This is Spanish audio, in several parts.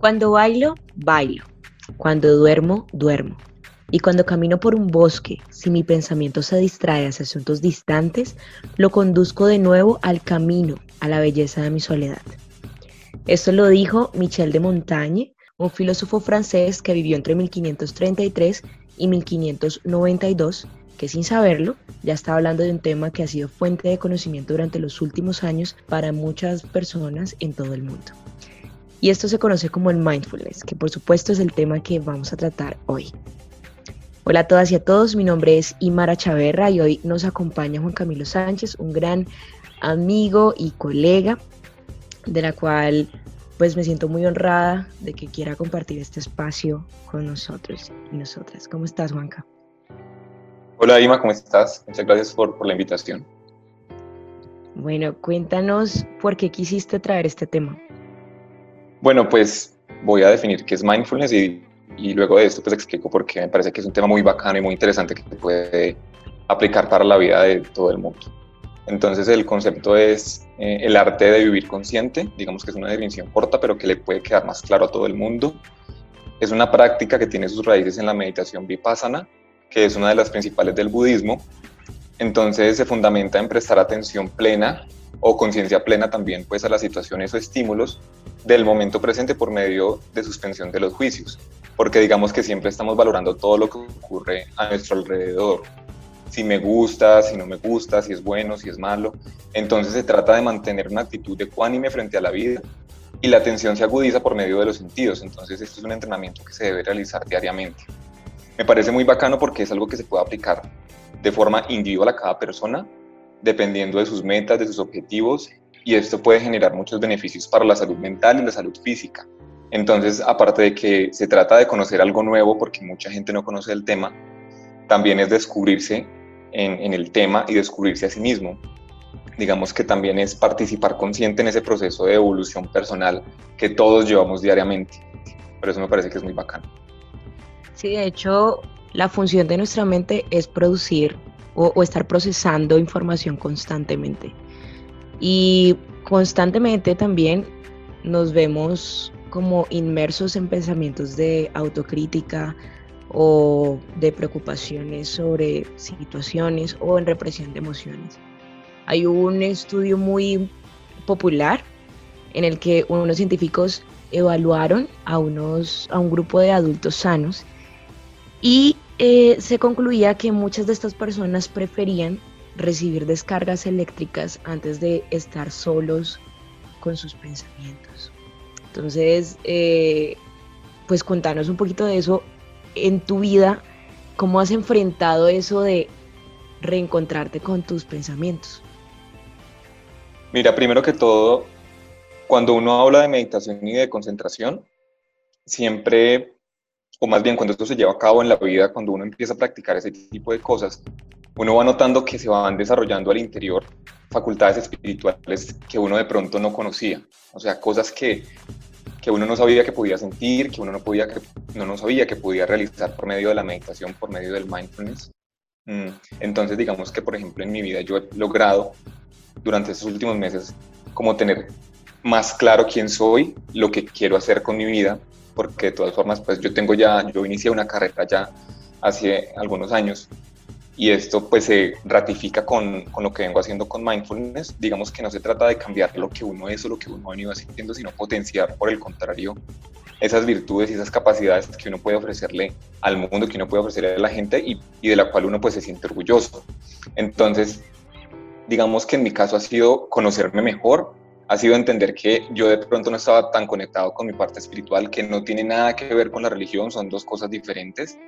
Cuando bailo, bailo. Cuando duermo, duermo. Y cuando camino por un bosque, si mi pensamiento se distrae hacia asuntos distantes, lo conduzco de nuevo al camino, a la belleza de mi soledad. Esto lo dijo Michel de Montaigne, un filósofo francés que vivió entre 1533 y 1592, que sin saberlo ya está hablando de un tema que ha sido fuente de conocimiento durante los últimos años para muchas personas en todo el mundo. Y esto se conoce como el mindfulness, que por supuesto es el tema que vamos a tratar hoy. Hola a todas y a todos, mi nombre es Imara Chaverra y hoy nos acompaña Juan Camilo Sánchez, un gran amigo y colega, de la cual pues me siento muy honrada de que quiera compartir este espacio con nosotros y nosotras. ¿Cómo estás, Juanca? Hola, Ima, ¿cómo estás? Muchas gracias por, por la invitación. Bueno, cuéntanos por qué quisiste traer este tema. Bueno, pues voy a definir qué es mindfulness y luego de esto pues explico por qué me parece que es un tema muy bacano y muy interesante que se puede aplicar para la vida de todo el mundo. Entonces el concepto es eh, el arte de vivir consciente, digamos que es una definición corta pero que le puede quedar más claro a todo el mundo. Es una práctica que tiene sus raíces en la meditación vipassana, que es una de las principales del budismo. Entonces se fundamenta en prestar atención plena o conciencia plena también pues a las situaciones o estímulos del momento presente por medio de suspensión de los juicios porque digamos que siempre estamos valorando todo lo que ocurre a nuestro alrededor. Si me gusta, si no me gusta, si es bueno, si es malo. Entonces se trata de mantener una actitud de ecuánime frente a la vida y la atención se agudiza por medio de los sentidos. Entonces esto es un entrenamiento que se debe realizar diariamente. Me parece muy bacano porque es algo que se puede aplicar de forma individual a cada persona, dependiendo de sus metas, de sus objetivos, y esto puede generar muchos beneficios para la salud mental y la salud física. Entonces, aparte de que se trata de conocer algo nuevo, porque mucha gente no conoce el tema, también es descubrirse en, el tema y descubrirse a sí mismo. Digamos que también es participar consciente en ese proceso de evolución personal que todos llevamos diariamente. Por eso me parece que es muy bacano. Sí, de hecho, la función de nuestra mente es producir o, o estar procesando información constantemente. Y constantemente también nos vemos como inmersos en pensamientos de autocrítica o de preocupaciones sobre situaciones o en represión de emociones. Hay un estudio muy popular en el que unos científicos evaluaron a, unos, a un grupo de adultos sanos y eh, se concluía que muchas de estas personas preferían recibir descargas eléctricas antes de estar solos con sus pensamientos. Entonces, eh, pues contanos un poquito de eso en tu vida, cómo has enfrentado eso de reencontrarte con tus pensamientos. Mira, primero que todo, cuando uno habla de meditación y de concentración, siempre, o más bien cuando esto se lleva a cabo en la vida, cuando uno empieza a practicar ese tipo de cosas, uno va notando que se van desarrollando al interior facultades espirituales que uno de pronto no conocía. O sea, cosas que, que uno no sabía que podía sentir, que uno no, podía, que, no, no sabía que podía realizar por medio de la meditación, por medio del mindfulness. Mm, entonces, digamos que, por ejemplo, en mi vida yo he logrado durante estos últimos meses como tener más claro quién soy, lo que quiero hacer con mi vida, porque de todas formas, pues yo tengo ya, yo inicié una carrera ya hace algunos años y esto pues se ratifica con, con, lo que vengo haciendo con mindfulness. Digamos que no se trata de cambiar lo que uno es o lo que uno ha venido haciendo, sino potenciar por el contrario esas virtudes y esas capacidades que uno puede ofrecerle al mundo, que uno puede ofrecerle a la gente y, y de la cual uno pues se siente orgulloso. Entonces, digamos que en mi caso ha sido conocerme mejor, ha sido entender que yo de pronto no estaba tan conectado con mi parte espiritual, que no tiene nada que ver con la religión, son dos cosas diferentes,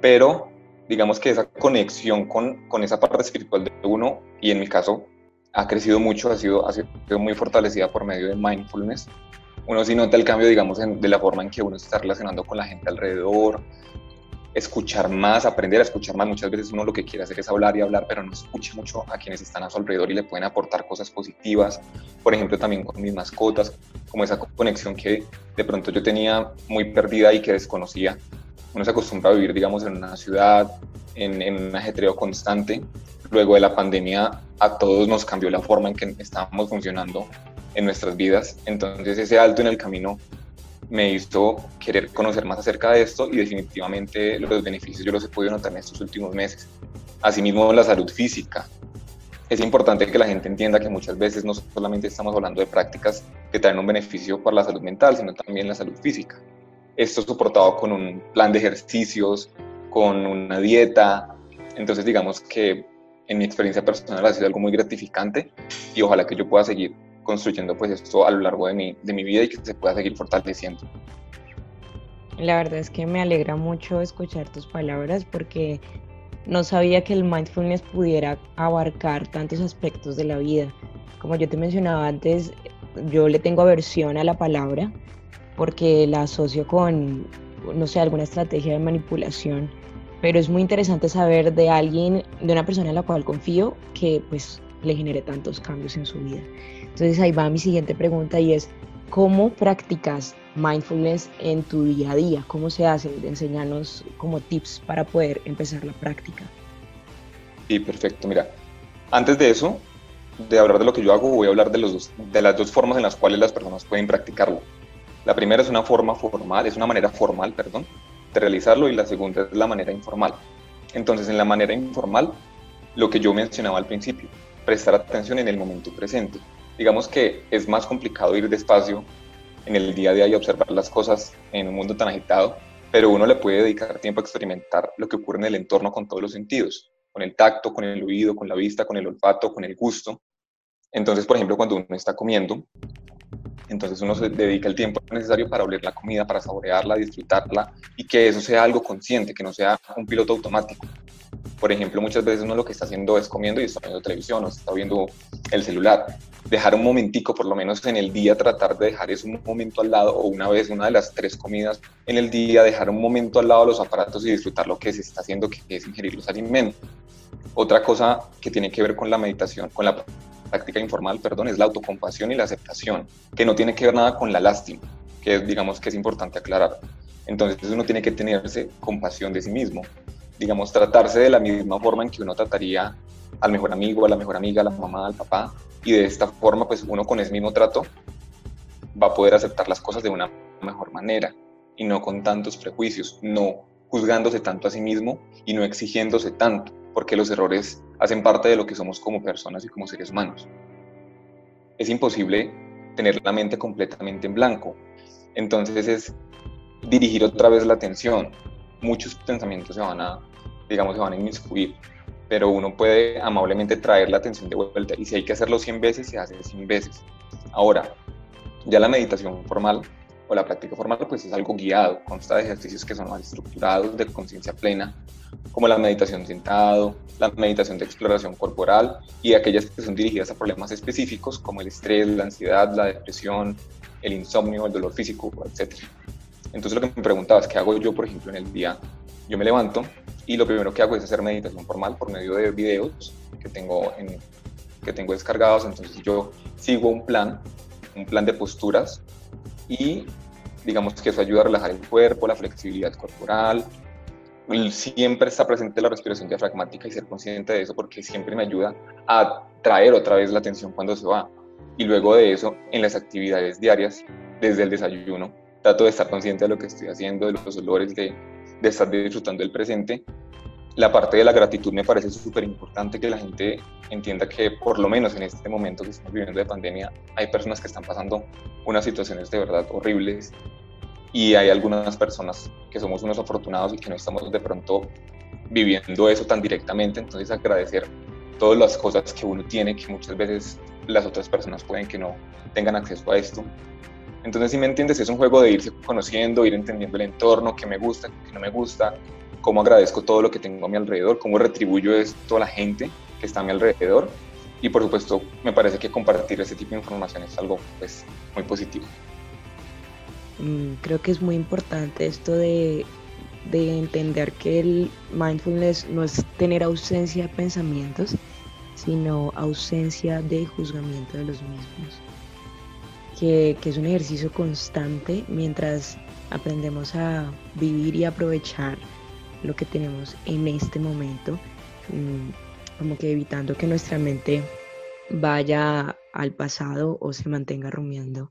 pero digamos que esa conexión con, con esa parte espiritual de uno, y en mi caso ha crecido mucho, ha sido, ha sido muy fortalecida por medio de mindfulness. Uno sí nota el cambio, digamos, de la forma en que uno se está relacionando con la gente alrededor, escuchar más, aprender a escuchar más. Muchas veces uno lo que quiere hacer es hablar y hablar, pero no escucha mucho a quienes están a su alrededor y le pueden aportar cosas positivas. Por ejemplo, también con mis mascotas, como esa conexión que de pronto yo tenía muy perdida y que desconocía uno se acostumbra a vivir, digamos, en una ciudad, en, en, un ajetreo constante. Luego de la pandemia, a todos nos cambió la forma en que estábamos funcionando en nuestras vidas. Entonces, ese alto en el camino me hizo querer conocer más acerca de esto y definitivamente los beneficios yo los he podido notar en estos últimos meses. Asimismo, la salud física. Es importante que la gente entienda que muchas veces no solamente estamos hablando de prácticas que traen un beneficio para la salud mental, sino también la salud física. Esto soportado con un plan de ejercicios, con una dieta. Entonces, digamos que en mi experiencia personal ha sido algo muy gratificante y ojalá que yo pueda seguir construyendo pues esto a lo largo de mi, de mi vida y que se pueda seguir fortaleciendo. La verdad es que me alegra mucho escuchar tus palabras porque no sabía que el mindfulness pudiera abarcar tantos aspectos de la vida. Como yo te mencionaba antes, yo le tengo aversión a la palabra porque la asocio con, no sé, alguna estrategia de manipulación, pero es muy interesante saber de alguien, de una persona en la cual confío, que pues le genere tantos cambios en su vida. Entonces ahí va mi siguiente pregunta y es, ¿cómo practicas mindfulness en tu día a día? ¿Cómo se hace? Enseñanos como tips para poder empezar la práctica. Sí, perfecto. Mira, antes de eso, de hablar de lo que yo hago, voy a hablar de, los de las dos formas en las cuales las personas pueden practicarlo. La primera es una forma formal, es una manera formal, perdón, de realizarlo y la segunda es la manera informal. Entonces, en la manera informal, lo que yo mencionaba al principio, prestar atención en el momento presente digamos que es más complicado ir despacio en el día a día y observar las cosas en un mundo tan agitado, pero uno le puede dedicar tiempo a experimentar lo que ocurre en el entorno con todos los sentidos, con el tacto, con el oído, con la vista, con el olfato, con el gusto. Entonces, por ejemplo, cuando uno está comiendo, entonces uno se dedica el tiempo necesario para oler la comida, para saborearla, disfrutarla y que eso sea algo consciente, que no sea un piloto automático. Por ejemplo, muchas veces uno lo que está haciendo es comiendo y está viendo televisión o está viendo el celular. Dejar un momentico, por lo menos en el día, tratar de dejar ese momento al lado o una vez, una de las tres comidas en el día, dejar un momento al lado los aparatos y disfrutar lo que se está haciendo, que es ingerir los alimentos. Otra cosa que tiene que ver con la meditación, con la práctica informal, perdón, es la autocompasión y la aceptación, que no tiene que ver nada con la lástima, que digamos que es importante aclarar. Entonces uno tiene que tenerse compasión de sí mismo, digamos, tratarse de la misma forma en que uno trataría al mejor amigo, a la mejor amiga, a la mamá, al papá, y de esta forma, pues uno con ese mismo trato va a poder aceptar las cosas de una mejor manera y no con tantos prejuicios, no juzgándose tanto a sí mismo y no exigiéndose tanto, porque los errores hacen parte de lo que somos como personas y como seres humanos. Es imposible tener la mente completamente en blanco, entonces es dirigir otra vez la atención, muchos pensamientos se van a, digamos, se van a inmiscuir, pero uno puede amablemente traer la atención de vuelta y si hay que hacerlo 100 veces, se hace 100 veces. Ahora, ya la meditación formal o la práctica formal pues es algo guiado, consta de ejercicios que son más estructurados, de conciencia plena, como la meditación sentado, la meditación de exploración corporal y aquellas que son dirigidas a problemas específicos como el estrés, la ansiedad, la depresión, el insomnio, el dolor físico, etc. Entonces lo que me preguntabas, ¿qué hago yo, por ejemplo, en el día? Yo me levanto y lo primero que hago es hacer meditación formal por medio de videos que tengo, en, que tengo descargados. Entonces yo sigo un plan, un plan de posturas y digamos que eso ayuda a relajar el cuerpo, la flexibilidad corporal. Siempre está presente la respiración diafragmática y ser consciente de eso porque siempre me ayuda a traer otra vez la atención cuando se va. Y luego de eso, en las actividades diarias, desde el desayuno, trato de estar consciente de lo que estoy haciendo, de los olores, de, de estar disfrutando del presente. La parte de la gratitud me parece súper importante que la gente entienda que por lo menos en este momento que estamos viviendo de pandemia hay personas que están pasando unas situaciones de verdad horribles y hay algunas personas que somos unos afortunados y que no estamos de pronto viviendo eso tan directamente, entonces agradecer todas las cosas que uno tiene que muchas veces las otras personas pueden que no tengan acceso a esto entonces, si me entiendes, es un juego de irse conociendo, ir entendiendo el entorno, qué me gusta, qué no me gusta, cómo agradezco todo lo que tengo a mi alrededor, cómo retribuyo esto a la gente que está a mi alrededor. Y por supuesto, me parece que compartir ese tipo de información es algo pues, muy positivo. Mm, creo que es muy importante esto de, de entender que el mindfulness no es tener ausencia de pensamientos, sino ausencia de juzgamiento de los mismos que, es un ejercicio constante mientras aprendemos a vivir y aprovechar lo que tenemos en este momento, mm, como que evitando que nuestra mente vaya al pasado o se mantenga rumiando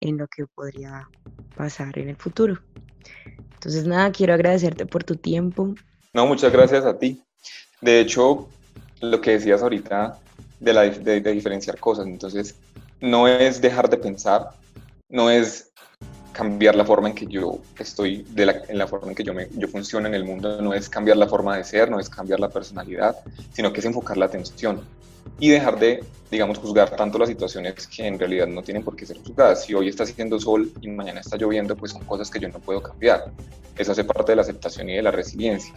en lo que podría pasar en el futuro. Entonces, nada, quiero agradecerte por tu tiempo. No, muchas gracias a ti. De hecho, lo que decías ahorita de, la, de, diferenciar cosas, entonces, no es dejar de pensar, no es cambiar la forma en que yo estoy, de la, en la forma en que yo, me, yo funciono en el mundo, no es cambiar la forma de ser, no es cambiar la personalidad, sino que es enfocar la atención y dejar de, digamos, juzgar tanto las situaciones que en realidad no tienen por qué ser juzgadas. Si hoy está haciendo sol y mañana está lloviendo, pues son cosas que yo no puedo cambiar. Eso hace parte de la aceptación y de la resiliencia.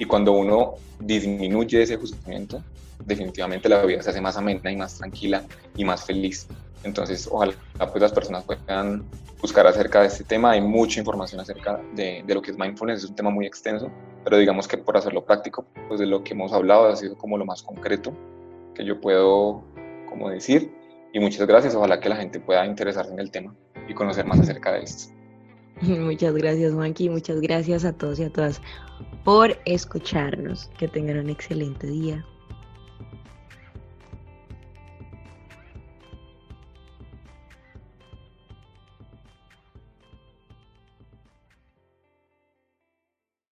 Y cuando uno disminuye ese juzgamiento, definitivamente la vida se hace más amena y más tranquila y más feliz. Entonces, ojalá pues, las personas puedan buscar acerca de este tema. Hay mucha información acerca de, lo que es mindfulness, es un tema muy extenso, pero digamos que por hacerlo práctico, pues de lo que hemos hablado ha sido como lo más concreto que yo puedo como decir. Y muchas gracias, ojalá que la gente pueda interesarse en el tema y conocer más acerca de esto. Muchas gracias, Juanqui, muchas gracias a todos y a todas por escucharnos. Que tengan un excelente día.